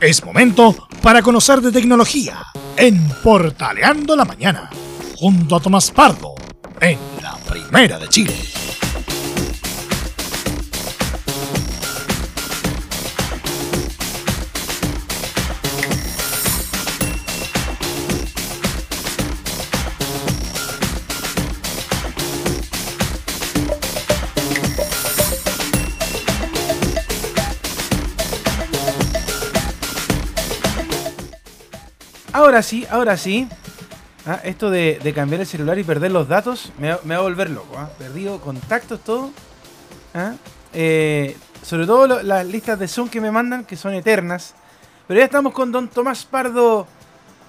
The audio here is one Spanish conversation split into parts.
Es momento para conocer de tecnología en Portaleando la Mañana, junto a Tomás Pardo, en la Primera de Chile. Ahora sí, ahora sí. Ah, esto de, de cambiar el celular y perder los datos me, me va a volver loco. ¿ah? Perdido contactos, todo. ¿Ah? Eh, sobre todo lo- las listas de Zoom que me mandan, que son eternas. Pero ya estamos con don Tomás Pardo,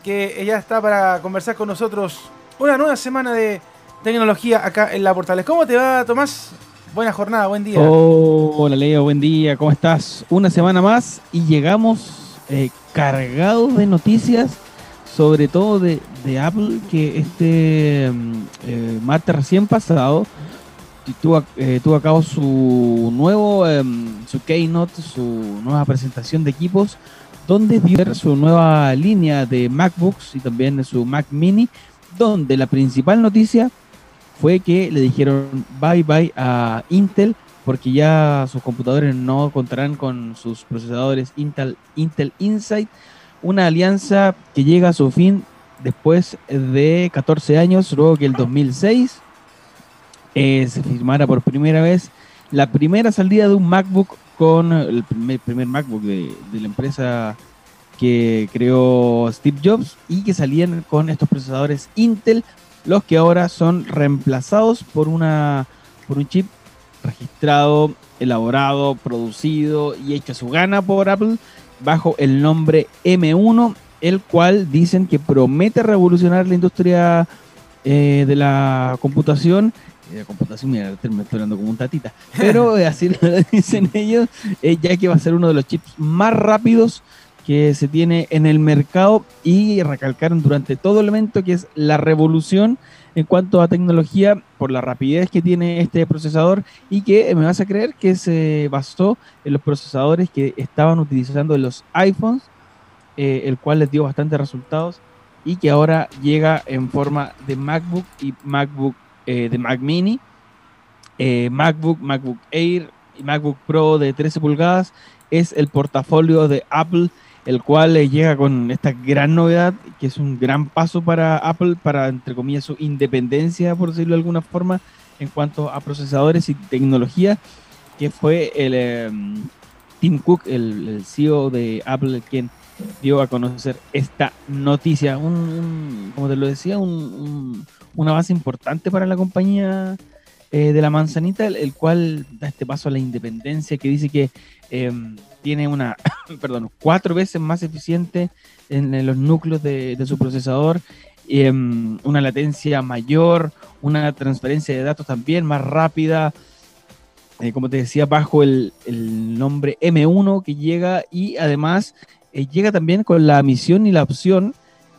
que ya está para conversar con nosotros una nueva semana de tecnología acá en la Portales. ¿Cómo te va, Tomás? Buena jornada, buen día. Oh, hola Leo, buen día, ¿cómo estás? Una semana más y llegamos eh, cargados de noticias, sobre todo de, de Apple, que este mm, eh, martes recién pasado tuvo, eh, tuvo a cabo su nuevo, em, su keynote, su nueva presentación de equipos, donde dio su nueva línea de MacBooks y también su Mac Mini, donde la principal noticia fue que le dijeron bye bye a Intel porque ya sus computadores no contarán con sus procesadores Intel, Intel Insight, una alianza que llega a su fin después de 14 años, luego que el 2006 eh, se firmara por primera vez la primera salida de un MacBook con el primer, MacBook de, de la empresa que creó Steve Jobs y que salían con estos procesadores Intel los que ahora son reemplazados por una por un chip registrado, elaborado, producido y hecho a su gana por Apple bajo el nombre M1, el cual dicen que promete revolucionar la industria eh, de la computación. Eh, La computación, mira, me estoy hablando como un tatita. Pero eh, así lo dicen ellos, eh, ya que va a ser uno de los chips más rápidos que se tiene en el mercado y recalcaron durante todo el evento que es la revolución en cuanto a tecnología por la rapidez que tiene este procesador y que eh, me vas a creer que se basó en los procesadores que estaban utilizando los iPhones, eh, el cual les dio bastantes resultados y que ahora llega en forma de MacBook y MacBook eh, de Mac Mini, MacBook, MacBook Air y MacBook Pro de 13 pulgadas es el portafolio de Apple el cual eh, llega con esta gran novedad, que es un gran paso para Apple, para, entre comillas, su independencia, por decirlo de alguna forma, en cuanto a procesadores y tecnología, que fue el eh, Tim Cook, el, CEO de Apple, quien dio a conocer esta noticia. Un, como te lo decía, un, un, un avance importante para la compañía eh, de la manzanita, el cual da este paso a la independencia, que dice que eh, tiene una, perdón, cuatro veces más eficiente en, los núcleos de, su procesador, eh, una latencia mayor, una transferencia de datos también más rápida, eh, como te decía, bajo el, el nombre M1 que llega y además eh, llega también con la misión y la opción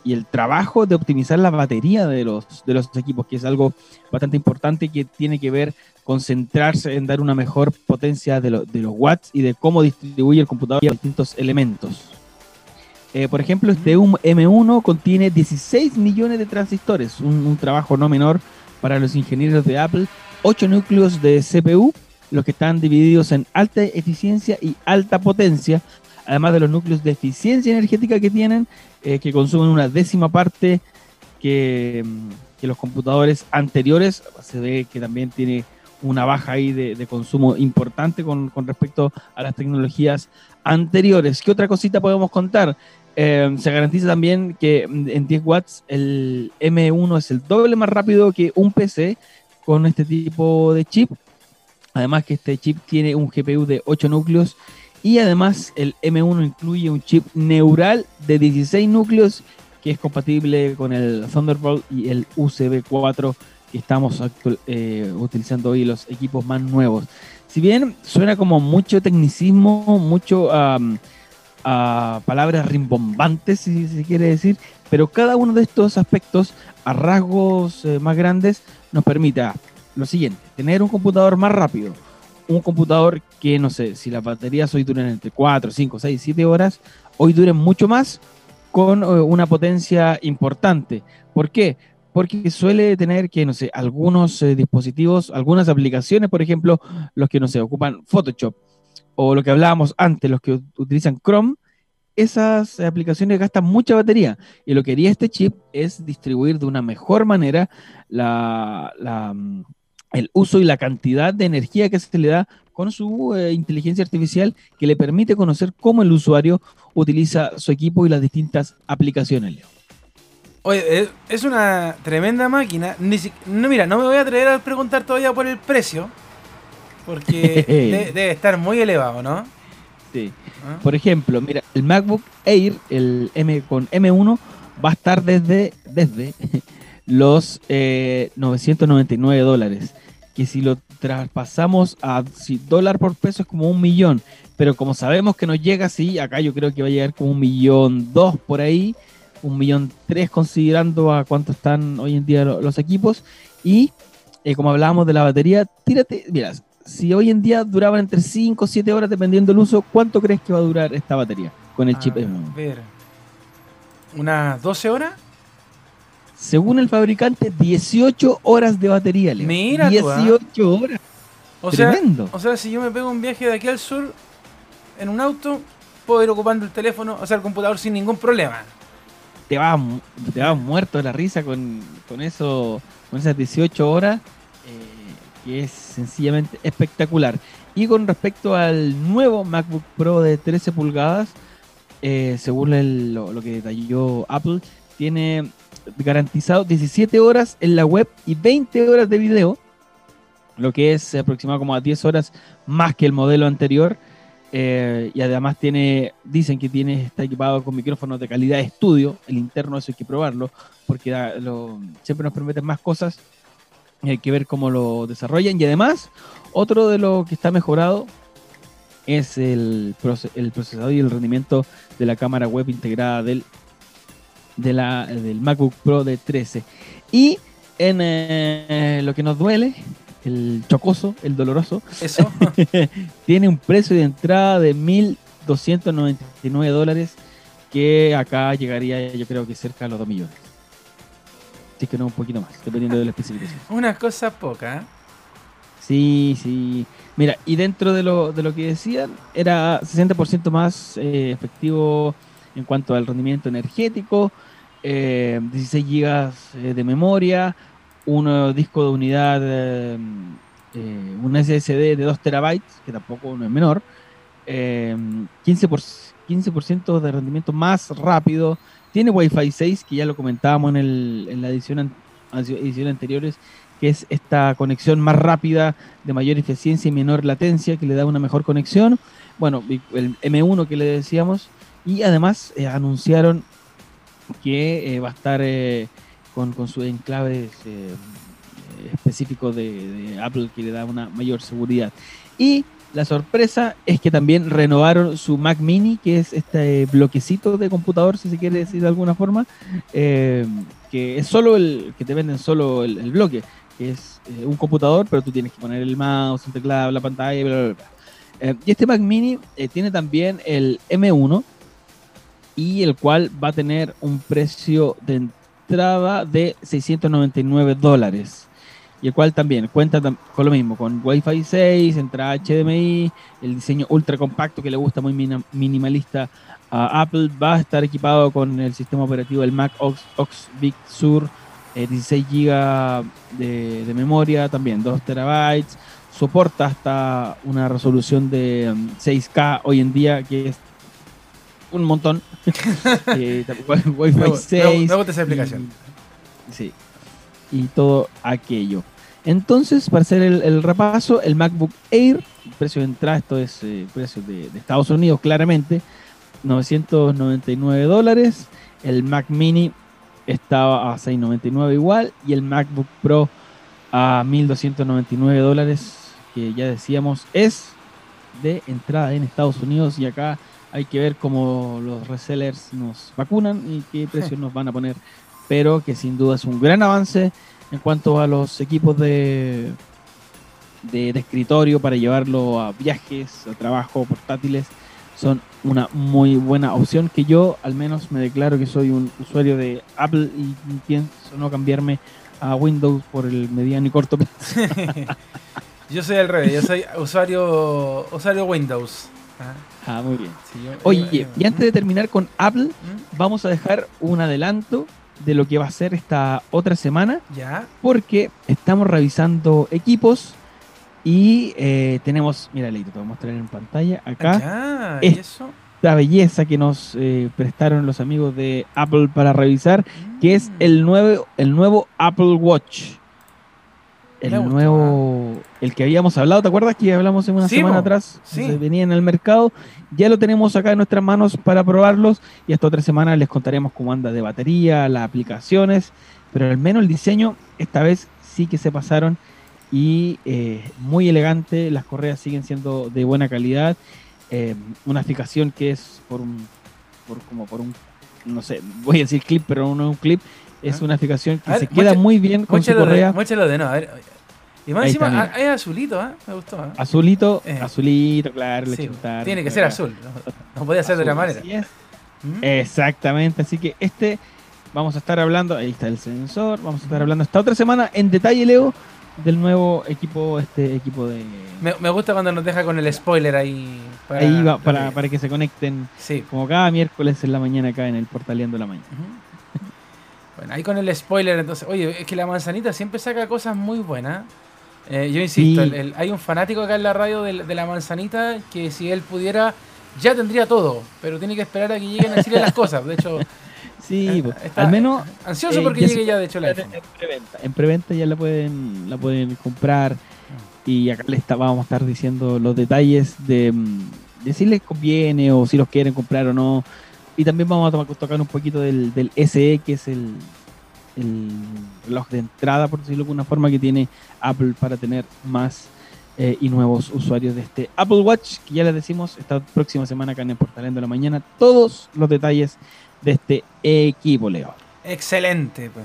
y el trabajo de optimizar la batería de los, de los equipos, que es algo bastante importante que tiene que ver con centrarse en dar una mejor potencia de, lo- de los watts y de cómo distribuye el computador a distintos elementos. Eh, por ejemplo, este un M1 contiene 16 millones de transistores, un, un trabajo no menor para los ingenieros de Apple, 8 núcleos de CPU, los que están divididos en alta eficiencia y alta potencia, además de los núcleos de eficiencia energética que tienen, eh, que consumen una décima parte que, mm, que los computadores anteriores. Se ve que también tiene una baja ahí de, consumo importante con, con respecto a las tecnologías anteriores. ¿Qué otra cosita podemos contar? Eh, se garantiza también que en 10 watts el M1 es el doble más rápido que un PC con este tipo de chip. Además que este chip tiene un GPU de 8 núcleos y además el M1 incluye un chip neural de 16 núcleos que es compatible con el Thunderbolt y el USB 4 estamos eh, utilizando hoy los equipos más nuevos. Si bien suena como mucho tecnicismo, mucho a palabras rimbombantes, si se quiere decir, pero cada uno de estos aspectos a rasgos eh, más grandes nos permite ah, lo siguiente, tener un computador más rápido, un computador que, no sé, si las baterías hoy duran entre 4, 5, 6, 7 horas, hoy duren mucho más con eh, una potencia importante. ¿Por qué? Porque suele tener que, no sé, algunos eh, dispositivos, algunas aplicaciones, por ejemplo, los que, no sé, ocupan Photoshop, o lo que hablábamos antes, los que utilizan Chrome, esas aplicaciones gastan mucha batería. Y lo que haría este chip es distribuir de una mejor manera mm, el uso y la cantidad de energía que se le da con su eh, inteligencia artificial que le permite conocer cómo el usuario utiliza su equipo y las distintas aplicaciones, Leo. Oye, es una tremenda máquina. no, mira, no me voy a atrever a preguntar todavía por el precio. Porque debe estar muy elevado, ¿no? Sí. ¿Ah? Por ejemplo, mira, el MacBook Air, el M con M1, va a estar desde, desde los 999 eh, dólares. Que si lo traspasamos a si dólar por peso es como un millón. Pero como sabemos que nos llega así, acá yo creo que va a llegar como un millón dos por ahí, un millón tres considerando a cuánto están hoy en día los, equipos. Y eh, como hablábamos de la batería, tírate, mira, si hoy en día duraban entre 5 o 7 horas dependiendo del uso, ¿cuánto crees que va a durar esta batería con el chip M1? Ver. ¿Unas 12 horas? Según el fabricante, 18 horas de batería, Leo. Mira, 18 ¿ah? horas. O Tremendo. Sea, o sea, si yo me pego un viaje de aquí al sur en un auto, puedo ir ocupando el teléfono, o sea, el computador sin ningún problema. Te vas, te vas muerto de la risa con, con eso, con esas 18 horas que es sencillamente espectacular. Y con respecto al nuevo MacBook Pro de 13 pulgadas, eh, según lo, que detalló Apple, tiene garantizado 17 horas en la web y 20 horas de video, lo que es aproximadamente como a 10 horas más que el modelo anterior. Eh, y además tiene, dicen que tiene, está equipado con micrófonos de calidad de estudio. El interno, eso hay que probarlo, porque siempre nos permiten más cosas hay que ver cómo lo desarrollan. Y además, otro de lo que está mejorado es el, procesador y el rendimiento de la cámara web integrada del, del MacBook Pro de 13. Y en eh, lo que nos duele, el chocoso, el doloroso, Eso. tiene un precio de entrada de 1.299 dólares que acá llegaría yo creo que cerca a los 2 millones. Si que no, un poquito más, dependiendo de la especificación. Una cosa poca. ¿eh? Sí, sí. Mira, y dentro de lo, de lo que decían, era 60% más eh, efectivo en cuanto al rendimiento energético, 16 eh, GB de memoria, un disco de unidad, un SSD de 2 terabytes, que tampoco no es menor, 15%, por, 15 de rendimiento más rápido, tiene Wi-Fi 6, que ya lo comentábamos en, el, en la edición, edición anteriores, que es esta conexión más rápida, de mayor eficiencia y menor latencia, que le da una mejor conexión. Bueno, el M1 que le decíamos. Y además eh, anunciaron que eh, va a estar eh, con, con su enclave específico de, de, Apple, que le da una mayor seguridad. Y la sorpresa es que también renovaron su Mac Mini, que es este bloquecito de computador, si se quiere decir de alguna forma, eh, que es solo el, que te venden solo el, bloque, que es eh, un computador, pero tú tienes que poner el mouse, el teclado, la pantalla, bla, bla, bla. Eh, y este Mac Mini tiene también el M1, y el cual va a tener un precio de de 699 dólares. Y el cual también cuenta con lo mismo, con Wi-Fi 6, entrada HDMI, el diseño ultra compacto que le gusta muy minimalista a Apple, va a estar equipado con el sistema operativo del Mac Ox, Ox Big Sur, 16 GB de, memoria, también 2 terabytes, soporta hasta una resolución de 6K um, hoy en día, que es un montón. eh, Wi-Fi 6. Me, gusta esa explicación. sí, y todo aquello. Entonces, para hacer el, repaso, el MacBook Air, el precio de entrada, esto es el eh, precio de, Estados Unidos claramente, 999 dólares. El Mac Mini estaba a 699 igual y el MacBook Pro a 1299 dólares, que ya decíamos es de entrada en Estados Unidos y acá hay que ver cómo los resellers nos vacunan y qué precios nos van a poner pero que sin duda es un gran avance en cuanto a los equipos de, de, escritorio para llevarlo a viajes, a trabajo, portátiles, son una muy buena opción que yo al menos me declaro que soy un usuario de Apple y pienso no cambiarme a Windows por el mediano y corto plazo. yo soy al revés, yo soy usuario usuario Windows. Ah, muy bien. Sí, yo, Oye, yo, yo, y antes de terminar con Apple, ¿Mm? vamos a dejar un adelanto de lo que va a ser esta otra semana. Ya. Porque estamos revisando equipos y eh, tenemos, mira, Leito, te voy a mostrar en pantalla acá. Ya, ¿y eso? Esta belleza que nos eh, prestaron los amigos de Apple para revisar, mm. que es el nuevo, el nuevo Apple Watch. El nuevo, el que habíamos hablado, ¿te acuerdas que hablamos en una sí, semana mo. atrás? Sí. Se venía en el mercado. Ya lo tenemos acá en nuestras manos para probarlos y esta otra semana les contaremos cómo anda de batería, las aplicaciones, pero al menos el diseño esta vez sí que se pasaron y eh, muy elegante, las correas siguen siendo de buena calidad, eh, una fijación que es por un, por como por un, no sé, voy a decir clip, pero no es un clip, es ¿Ah? una fijación que ver, se queda muy bien con su correa. muéchalo de no, a ver. Y más Ahí encima, ah, es azulito, ¿ah? Me gustó. Azulito, Eh. azulito, claro, le Sí, chuntaron, tiene que ser azul. No, no podía ser de otra manera. así es. ¿Mm? Exactamente, así que este vamos a estar hablando, ahí está el sensor, vamos a estar hablando esta otra semana en detalle, Leo, del nuevo equipo, este equipo de... Me, me gusta cuando nos deja con el spoiler ahí. Para, ahí va, para, para que se conecten Sí. como cada miércoles en la mañana acá en el Portaleando la Mañana. Bueno, ahí con el spoiler, entonces, oye, es que la manzanita siempre saca cosas muy buenas. Eh, yo insisto, Sí. el- el- hay un fanático acá en la radio de, de la manzanita que si él pudiera ya tendría todo, pero tiene que esperar a que lleguen a Chile las cosas. De hecho, Sí, eh, está al menos ansioso eh, porque ya llegue ya de hecho el en, iPhone. en preventa. En preventa ya la pueden, la pueden comprar y acá les está- vamos a estar diciendo los detalles de, mm, de si les conviene o si los quieren comprar o no. Y también vamos a to- tocar un poquito del, del SE, que es el, el reloj de entrada, por decirlo de alguna forma, que tiene Apple para tener más eh, y nuevos usuarios de este Apple Watch, que ya les decimos, esta próxima semana acá en el Portalendo de la Mañana, todos los detalles de este equipo, Leo. Excelente. Pues.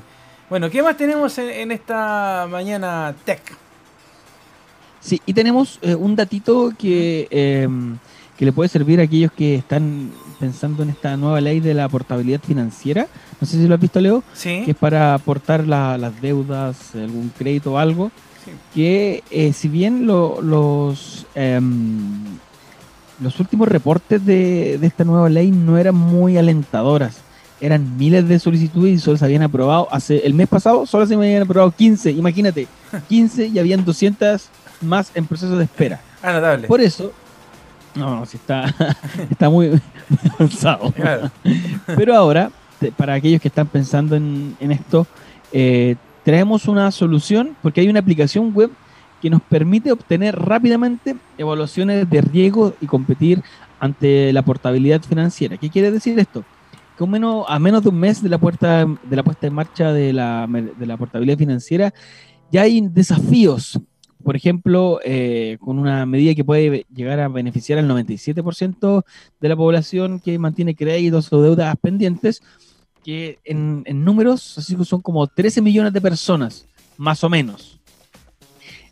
Bueno, ¿qué más tenemos en, en esta mañana tech? Sí, y tenemos eh, un datito que, eh, que le puede servir a aquellos que están pensando en esta nueva ley de la portabilidad financiera. No sé si lo has visto, Leo, Sí. que es para aportar la- las deudas, algún crédito o algo. Sí. Que eh, si bien lo- los, em, los últimos reportes de, de esta nueva ley no eran muy alentadoras, eran miles de solicitudes y solo se habían aprobado hace el mes pasado, solo se me habían aprobado 15, imagínate, 15 y habían 200 más en proceso de espera. Anotable. Por eso, no, no, sí está, está muy, muy avanzado. Claro. Pero ahora, para aquellos que están pensando en, en esto, eh, traemos una solución porque hay una aplicación web que nos permite obtener rápidamente evaluaciones de riesgo y competir ante la portabilidad financiera. ¿Qué quiere decir esto? Que menos, a menos de un mes de la, puerta, de la puesta en marcha de la, mer- de la portabilidad financiera, ya hay desafíos. Por ejemplo, eh, con una medida que puede llegar a beneficiar al 97% de la población que mantiene créditos o deudas pendientes, que en, números así son como 13 millones de personas, más o menos.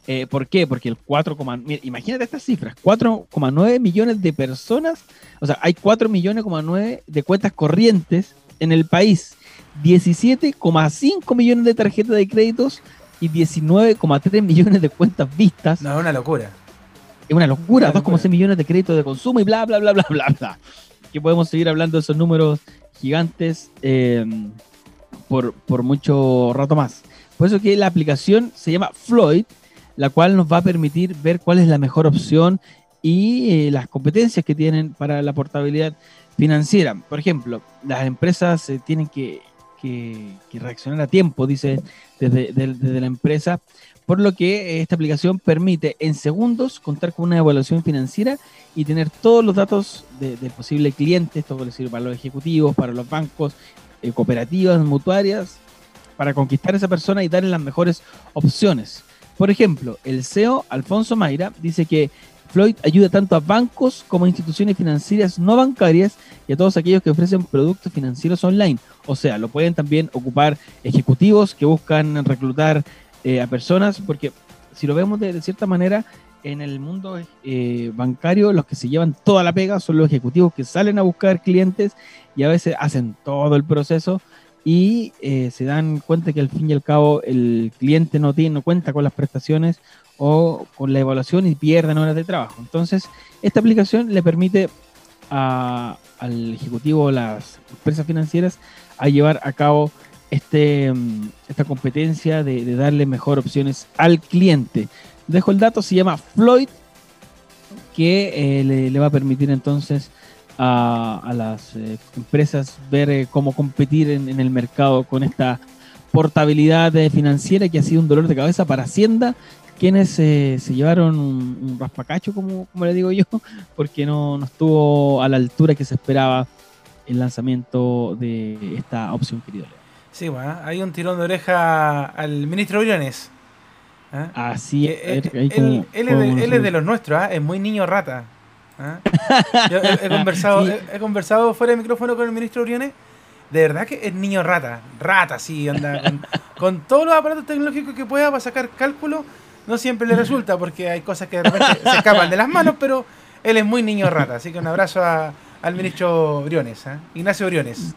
Eh, ¿Por qué? Porque el 4, mira, imagínate estas cifras, 4,9 millones de personas, o sea, hay 4 millones, 9 de cuentas corrientes en el país, 17,5 millones de tarjetas de créditos y 19,3 millones de cuentas vistas. No, es una locura. Es una locura, Una locura. 2,6 millones de créditos de consumo y bla, bla, bla, bla, bla, bla. Que podemos seguir hablando de esos números gigantes eh, por, por mucho rato más. Por eso que la aplicación se llama Floyd, la cual nos va a permitir ver cuál es la mejor opción y eh, las competencias que tienen para la portabilidad financiera. Por ejemplo, las empresas eh, tienen que, que- reaccionar a tiempo, dice desde, la empresa, por lo que eh, esta aplicación permite en segundos contar con una evaluación financiera y tener todos los datos de- del posible cliente, esto puede decir para los ejecutivos, para los bancos, eh, cooperativas, mutuarias, para conquistar a esa persona y darle las mejores opciones. Por ejemplo, el CEO Alfonso Mayra dice que Floyd ayuda tanto a bancos como a instituciones financieras no bancarias y a todos aquellos que ofrecen productos financieros online. O sea, lo pueden también ocupar ejecutivos que buscan reclutar eh, a personas, porque si lo vemos de, cierta manera, en el mundo eh, bancario los que se llevan toda la pega son los ejecutivos que salen a buscar clientes y a veces hacen todo el proceso y eh, se dan cuenta que al fin y al cabo el cliente no tiene no cuenta con las prestaciones o con la evaluación y pierden horas de trabajo. Entonces, esta aplicación le permite al ejecutivo de las empresas financieras a llevar a cabo este, mm, esta competencia de, darle mejor opciones al cliente. Dejo el dato, se llama Floyd, que eh, le, va a permitir entonces a, las eh, empresas ver eh, cómo competir en, en el mercado con esta portabilidad financiera que ha sido un dolor de cabeza para Hacienda, quienes eh, se llevaron un, un raspacacho, como, como le digo yo, porque no, no estuvo a la altura que se esperaba el lanzamiento de esta opción, querido Leo. Sí, bueno, hay un tirón de oreja al ministro Briones. ¿ah? Así es. eh, él, como- él es de, él es de los nuestros, ¿ah? es muy niño rata. ¿ah? Yo he, he conversado, Sí. he, he conversado fuera de micrófono con el ministro Briones. De verdad que es niño rata, rata, sí, anda. Con, con todos los aparatos tecnológicos que pueda para sacar cálculo, no siempre le resulta porque hay cosas que de repente se escapan de las manos, pero él es muy niño rata. Así que un abrazo a- al ministro Briones, ¿ah? Ignacio Briones.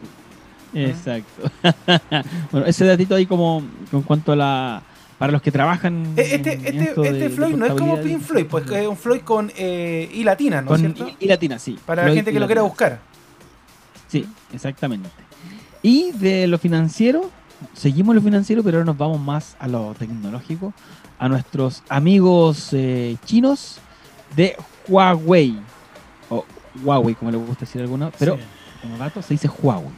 Exacto. bueno, ese datito ahí como en cuanto a la... Para los que trabajan... Eh, Este, en este, esto este de Floyd no es como Pink Floyd, pues es un Floyd con eh, I latina, ¿no es Con cierto? y, y latina, sí. Para la gente que lo quiera buscar. Sí, exactamente. Y de lo financiero, seguimos lo financiero, pero ahora nos vamos más a lo tecnológico, a nuestros amigos eh, chinos de Huawei, o Huawei, como le gusta decir a algunos, pero Sí. como dato se dice Huawei.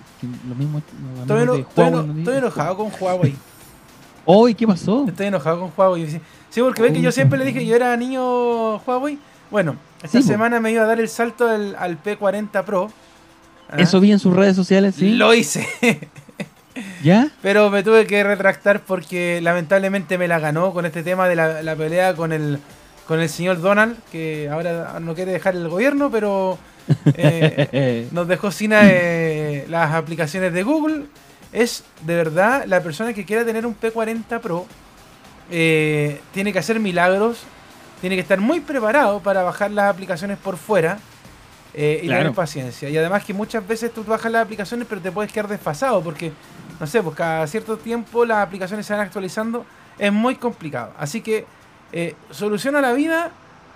Lo mismo, Estoy, Huawei enojado con Huawei. Hoy, ¿qué pasó? Estoy enojado con Huawei. Sí, porque ven que yo siempre le dije que yo era niño Huawei. Bueno, esta Sí, semana me iba a dar el salto al, al P40 Pro. ¿ah? Eso vi en sus redes sociales, sí. Lo hice. ¿Ya? Pero me tuve que retractar porque lamentablemente me la ganó con este tema de la, la pelea con el, con el señor Donald, que ahora no quiere dejar el gobierno, pero eh, nos dejó sin eh, las aplicaciones de Google. Es de verdad la persona que quiera tener un P40 Pro eh, tiene que hacer milagros, tiene que estar muy preparado para bajar las aplicaciones por fuera eh, y Claro. tener paciencia. Y además que muchas veces tú bajas las aplicaciones pero te puedes quedar desfasado porque, no sé, pues cada cierto tiempo las aplicaciones se van actualizando. Es muy complicado. Así que eh, soluciona la vida.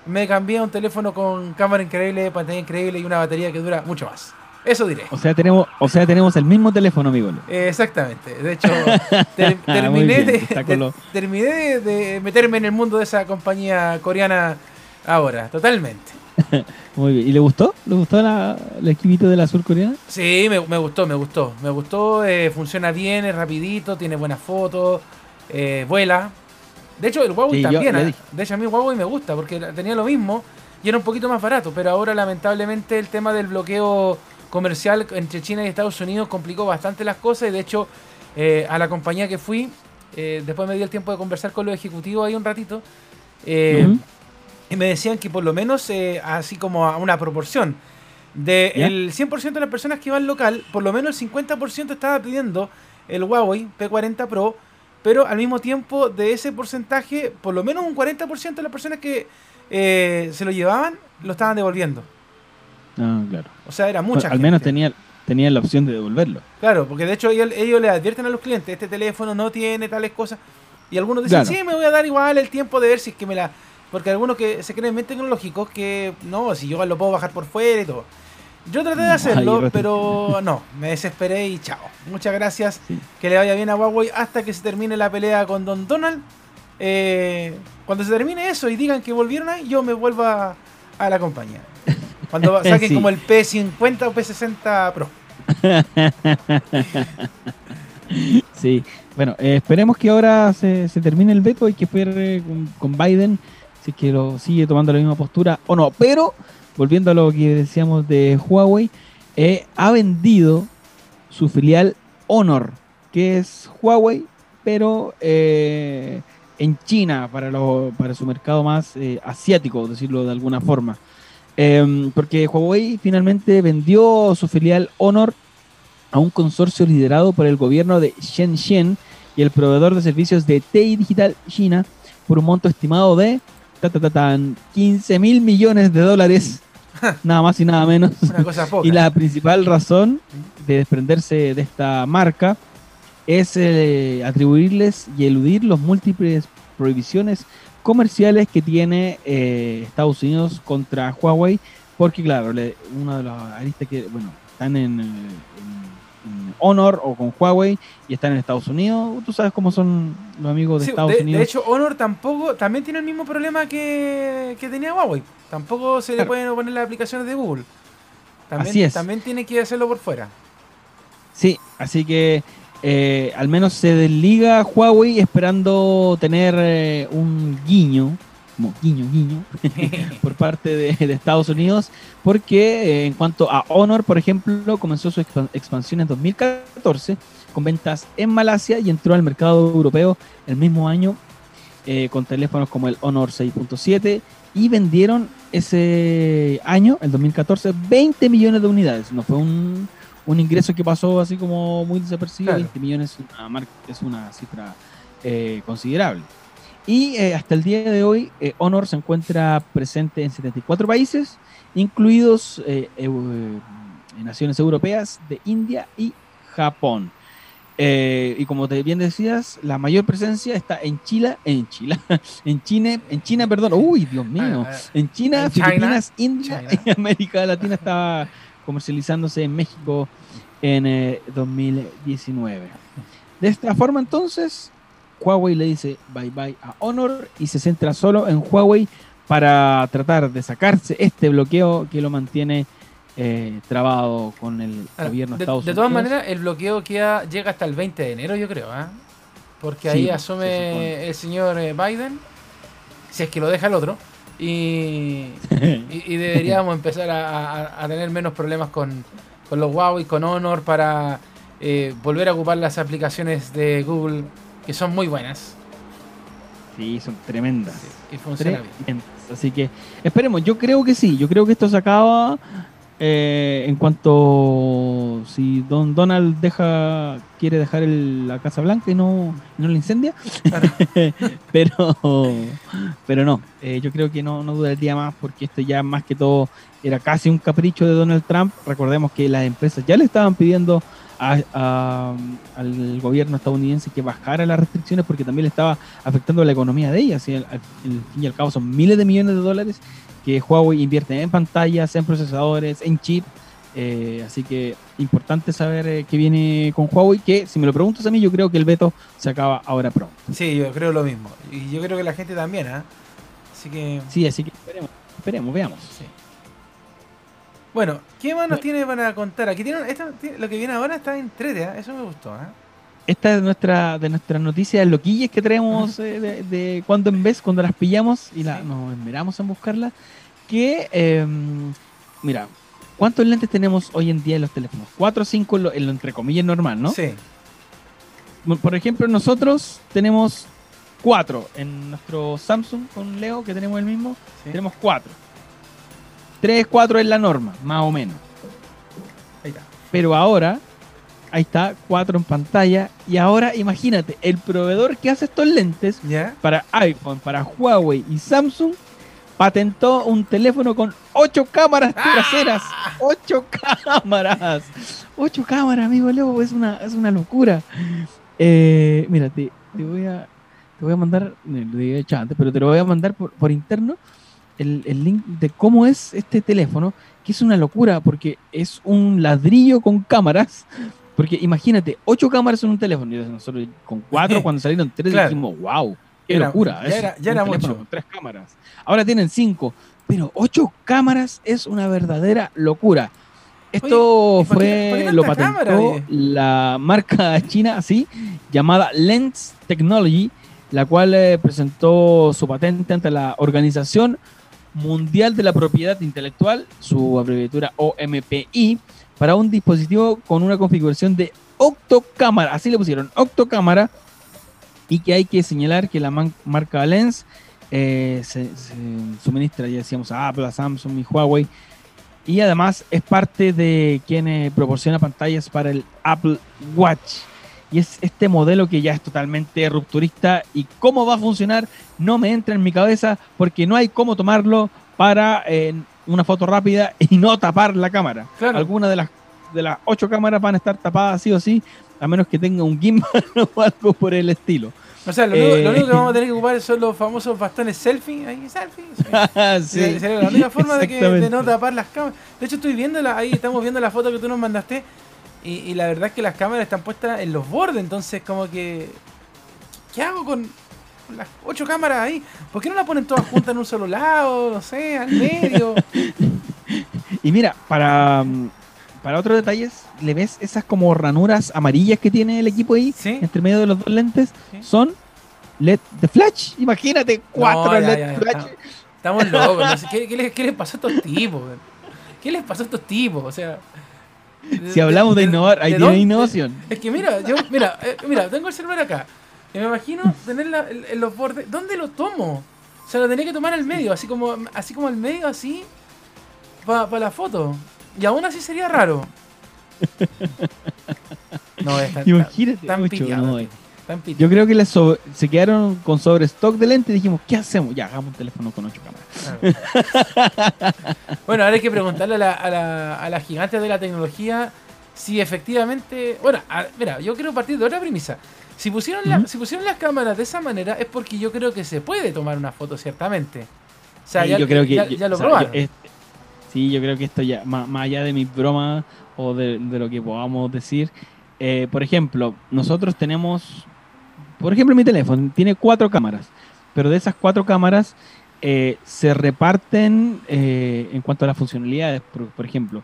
Me cambié a un teléfono con cámara increíble, pantalla increíble y una batería que dura mucho más. Eso diré. O sea, tenemos, o sea, tenemos el mismo teléfono, amigo. Eh, exactamente. De hecho, ter- Ah, terminé, bien, de, terminé de meterme en el mundo de esa compañía coreana ahora, totalmente. Muy bien. ¿Y le gustó? ¿Le gustó la, el equipito de la surcoreana? Sí, me, me gustó, me gustó. Me gustó, eh, funciona bien, es rapidito, tiene buenas fotos, eh, vuela. De hecho, el Huawei Sí, también. dije. De hecho, a mí el Huawei me gusta porque tenía lo mismo y era un poquito más barato. Pero ahora, lamentablemente, el tema del bloqueo comercial entre China y Estados Unidos complicó bastante las cosas. Y de hecho, eh, a la compañía que fui, eh, después me di el tiempo de conversar con los ejecutivos ahí un ratito. eh. Y me decían que por lo menos, eh, así como a una proporción, del ¿Ya? 100% de las personas que iban local, por lo menos el 50% estaba pidiendo el Huawei P40 Pro, pero al mismo tiempo de ese porcentaje, por lo menos un 40% de las personas que eh, se lo llevaban, lo estaban devolviendo. Ah, claro. O sea, era mucha al gente. menos tenía, tenía la opción de devolverlo. Claro, porque de hecho ellos, ellos le advierten a los clientes, este teléfono no tiene tales cosas. Y algunos dicen, Claro. sí, me voy a dar igual el tiempo de ver si es que me la... Porque algunos que se creen bien tecnológicos que, no, si yo lo puedo bajar por fuera y todo. Yo traté de Ay, hacerlo, pero no, me desesperé y chao. Muchas gracias, Sí. que le vaya bien a Huawei hasta que se termine la pelea con Don Donald. Eh, cuando se termine eso y digan que volvieron ahí, yo me vuelvo a, a la compañía. Cuando saquen Sí. como el P50 o P60 Pro. Sí. Bueno, eh, esperemos que ahora se, se termine el veto. Hay que con, con Biden si es que lo sigue tomando la misma postura o no. Pero, volviendo a lo que decíamos de Huawei, eh, ha vendido su filial Honor, que es Huawei, pero eh, en China, para, lo- para su mercado más eh, asiático, decirlo de alguna forma. Em, porque Huawei finalmente vendió su filial Honor a un consorcio liderado por el gobierno de Shenzhen y el proveedor de servicios de TI Digital China por un monto estimado de ta, ta, ta, tan, 15 mil millones de dólares, nada más y nada menos. Una cosa poca. Y la principal razón de desprenderse de esta marca es eh, atribuirles y eludir los múltiples prohibiciones comerciales que tiene eh, Estados Unidos contra Huawei, porque claro, le- uno de los aristas que, bueno, están en, eh, en- en Honor o con Huawei y están en Estados Unidos, tú sabes cómo son los amigos de Sí, Estados de, de Unidos. hecho, Honor tampoco, también tiene el mismo problema que, que tenía Huawei. Tampoco se le pueden poner las aplicaciones de Google. También, Así es. también tiene que hacerlo por fuera. Sí, así que eh, al menos se desliga Huawei esperando tener eh, un guiño, como guiño, guiño, por parte de, de Estados Unidos, porque eh, en cuanto a Honor, por ejemplo, comenzó su expan- expansión en 2014 con ventas en Malasia y entró al mercado europeo el mismo año eh, con teléfonos como el Honor 6.7 y vendieron ese año, el 2014, 20 millones de unidades. No fue un, un ingreso que pasó así como muy desapercibido. Claro. 20 millones es una, es una cifra eh, considerable. Y eh, hasta el día de hoy, eh, Honor se encuentra presente en 74 países, incluidos eh, eh, naciones europeas de India y Japón. Y como te bien decías, la mayor presencia está en Chile, en Chile, en China, en China, perdón, uy, Dios mío, Ah, ah, en China, En China, Filipinas, India China. y América Latina estaba comercializándose en México en eh, 2019. De esta forma, entonces, Huawei le dice bye bye a Honor y se centra solo en Huawei para tratar de sacarse este bloqueo que lo mantiene eh, trabado con el Ahora, gobierno de de, Estados de Unidos. todas maneras, el bloqueo queda, llega hasta el 20 de enero, yo creo. ¿ah? Porque ahí asume el señor eh, Biden, si es que lo deja el otro. Y, y, y deberíamos empezar a, a- a tener menos problemas con, con los Huawei, con Honor, para eh, volver a ocupar las aplicaciones de Google, que son muy buenas sí, son tremendas. y funcionan bien. Tremendas. Así que esperemos, yo creo que sí, yo creo que esto se acaba eh, en cuanto si Don Donald deja quiere dejar el- la Casa Blanca y no, no la incendia. pero pero no, eh, yo creo que no, no duraría más porque esto ya más que todo era casi un capricho de Donald Trump. Recordemos que las empresas ya le estaban pidiendo a- a- al gobierno estadounidense que bajara las restricciones porque también le estaba afectando la economía de ellas. Y al, al- fin y al cabo son miles de millones de dólares que Huawei invierte en pantallas, en procesadores, en chip. Eh, así que importante saber eh, qué viene con Huawei, que si me lo preguntas a mí, yo creo que el veto se acaba ahora pronto. Sí, yo creo lo mismo. Y yo creo que la gente también, ¿ah? Así que, Sí, así que esperemos, esperemos veamos. sí. Bueno, ¿qué más nos Bueno. tiene para contar? Aquí tiene, esto lo que viene ahora está entrete, ¿ah? Eso me gustó, ¿ah? Esta es nuestra de nuestras noticias loquillas que traemos eh, de, de cuando en vez, cuando las pillamos y la, Sí. nos esmeramos en buscarlas. Que, eh, mira, ¿cuántos lentes tenemos hoy en día en los teléfonos? Cuatro o cinco en lo, en lo entre comillas normal, ¿no? Sí. Por ejemplo, nosotros tenemos cuatro en nuestro Samsung con Leo, que tenemos el mismo, sí. tenemos cuatro. Tres, cuatro es la norma, más o menos. Ahí está. Pero ahora, ahí está, cuatro en pantalla. Y ahora imagínate, el proveedor que hace estos lentes ¿Ya? para iPhone, para Huawei y Samsung, patentó un teléfono con ocho cámaras traseras. ¡Ocho cámaras! ¡Ocho cámaras, amigo Leo! Es una, es una locura. Eh, mira, te, te voy a te voy a mandar, lo hecho antes, pero te lo voy a mandar por, por interno el, el link de cómo es este teléfono, que es una locura, porque es un ladrillo con cámaras. Porque imagínate, ocho cámaras en un teléfono. Y nosotros con cuatro, cuando salieron tres, Claro. dijimos, wow, qué Era- locura. ya era- ya mucho. con tres cámaras. Ahora tienen cinco, pero ocho cámaras es una verdadera locura. Esto Oye, ¿y por qué- fue, por qué lo tanta cámara, patentó oye? la marca china así, llamada Lens Technology, la cual eh, presentó su patente ante la Organización Mundial de la Propiedad Intelectual, su abreviatura OMPI, para un dispositivo con una configuración de octocámara, así le pusieron, octocámara, y que hay que señalar que la marca Lens eh, suministra, ya decíamos, a Apple, a Samsung y Huawei, y además es parte de quien eh, proporciona pantallas para el Apple Watch. Y es este modelo que ya es totalmente rupturista y cómo va a funcionar no me entra en mi cabeza porque no hay cómo tomarlo para eh, una foto rápida y no tapar la cámara. Claro. Algunas de las, de las ocho cámaras van a estar tapadas sí o sí, a menos que tenga un gimbal o algo por el estilo. O sea, lo, único, Eh. lo único que vamos a tener que ocupar son los famosos bastones selfie. Ahí, selfie. Sí, Sí, sería la única forma de, que, de no tapar las cámaras. De hecho, estoy viendo la, ahí, estamos viendo la foto que tú nos mandaste. Y, y la verdad es que las cámaras están puestas en los bordes. Entonces, como que. ¿Qué hago con las ocho cámaras ahí? ¿Por qué no las ponen todas juntas en un solo lado? No sé, al medio. Y mira, para, para otros detalles, ¿le ves esas como ranuras amarillas que tiene el equipo ahí? ¿Sí? Entre medio de los dos lentes. Sí. Son LED de flash. Imagínate, cuatro ya, LED ya, ya, flash. estamos- Estamos locos. ¿qué, qué les, qué les pasó a estos tipos? ¿Qué les pasó a estos tipos? O sea. Si hablamos de innovar, ahí tiene innovación. Es que mira, yo, mira, eh, mira, tengo el celular acá. Y me imagino tenerla en, en los bordes. ¿Dónde lo tomo? O sea, lo tenía que tomar al medio, así como, así como al medio, así, para la foto. Y aún así sería raro. No, es tan, Imagínate, tan mucho, pillado, no, Yo creo que les sobre- se quedaron con sobrestock de lentes y dijimos, ¿qué hacemos? Ya, hagamos un teléfono con ocho cámaras. Claro. bueno, ahora hay que preguntarle a la, a, la, a las gigantes de la tecnología si efectivamente. Bueno, a- mira, yo quiero partir de otra premisa. Si pusieron, la- si pusieron las cámaras de esa manera es porque yo creo que se puede tomar una foto, ciertamente. O sea, Sí, ya, yo creo que ya, ya lo o sea, probaron. yo- sí, yo creo que esto ya, más, más allá de mis bromas o de, de lo que podamos decir, eh, por ejemplo, nosotros tenemos, por ejemplo, mi teléfono tiene cuatro cámaras, pero de esas cuatro cámaras eh, se reparten eh, en cuanto a las funcionalidades. Por, por ejemplo,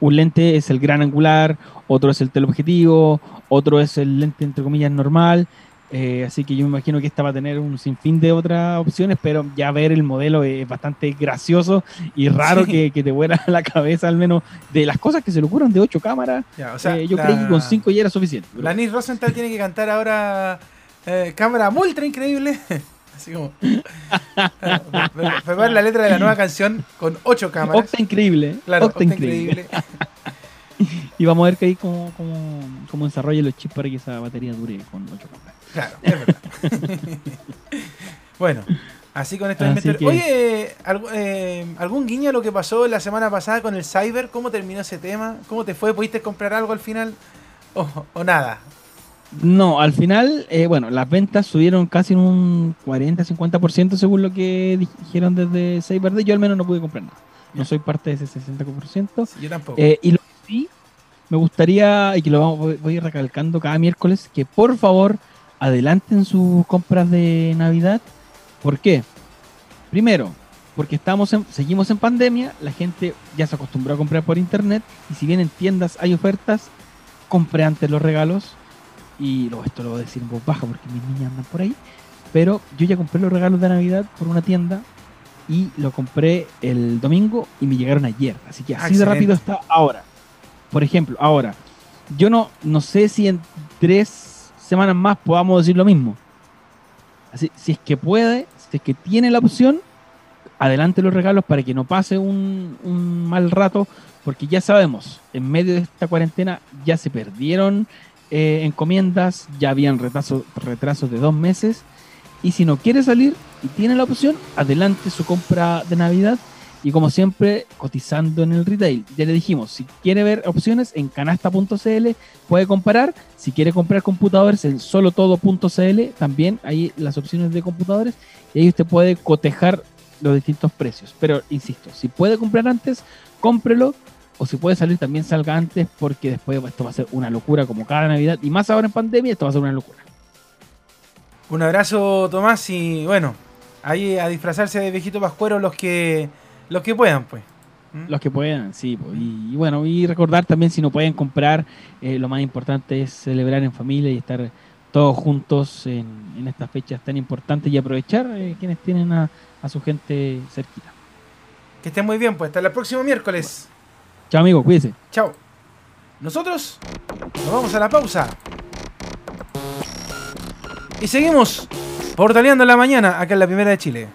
un lente es el gran angular, otro es el teleobjetivo, otro es el lente entre comillas normal. Eh, así que yo me imagino que esta va a tener un sinfín de otras opciones, pero ya ver el modelo es bastante gracioso y raro Sí. que, que te vuela la cabeza, al menos de las cosas que se le ocurran de ocho cámaras. Ya, o sea, eh, yo la- creí que con cinco ya era suficiente. pero- La Nis Rosenthal tiene que cantar ahora eh, cámara ultra increíble. Así como. Pre- Prepara la letra de la nueva canción con ocho cámaras. Octa increíble. Claro, octa octa increíble. increíble. Y vamos a ver que ahí cómo, cómo, cómo desarrollan los chips para que esa batería dure con ocho cámaras. Claro, es verdad. bueno, así con esto Así que- Oye, eh, ¿algún guiño a lo que pasó la semana pasada con el Cyber? ¿Cómo terminó ese tema? ¿Cómo te fue? ¿Pudiste comprar algo al final? ¿O, o nada? No, al final, eh, bueno, las ventas subieron casi en un 40-50% según lo que dijeron desde Cyber Yo al menos no pude comprar nada. No soy parte de ese 60%. Sí, yo tampoco. Eh, y lo que sí me gustaría, y que lo vamos, voy- voy recalcando cada miércoles, que por favor adelanten sus compras de Navidad. ¿Por qué? Primero, porque estamos en- seguimos en pandemia, la gente ya se acostumbró a comprar por internet, y si bien en tiendas hay ofertas, compre antes los regalos. Y esto lo voy a decir en voz baja porque mis niñas andan por ahí. Pero yo ya compré los regalos de Navidad por una tienda y lo compré el domingo y me llegaron ayer. Así que así de rápido está ahora. Por ejemplo, ahora, yo no, no sé si en tres semanas más podamos decir lo mismo. Así, si es que puede, si es que tiene la opción, adelante los regalos para que no pase un, un mal rato, porque ya sabemos, en medio de esta cuarentena ya se perdieron eh, encomiendas, ya habían retrasos, de dos meses, y si no quiere salir y tiene la opción, adelante su compra de Navidad. Y como siempre, cotizando en el retail. Ya le dijimos, si quiere ver opciones en canasta.cl, puede comparar. Si quiere comprar computadores en solotodo.cl, también hay las opciones de computadores. Y ahí usted puede cotejar los distintos precios. Pero insisto, si puede comprar antes, cómprelo. O si puede salir, también salga antes, porque después esto va a ser una locura como cada Navidad. Y más ahora en pandemia, esto va a ser una locura. Un abrazo, Tomás, y bueno, ahí a disfrazarse de viejito pascuero los que los que puedan, pues. ¿Mm? Los que puedan, sí. po. Y, y bueno, y recordar también si no pueden comprar, eh, lo más importante es celebrar en familia y estar todos juntos en, en estas fechas tan importantes y aprovechar eh, quienes tienen a, a su gente cerquita. Que estén muy bien, pues hasta el próximo miércoles. Chao amigos, cuídense. Chao. Nosotros nos vamos a la pausa. Y seguimos portaleando la mañana acá en la primera de Chile.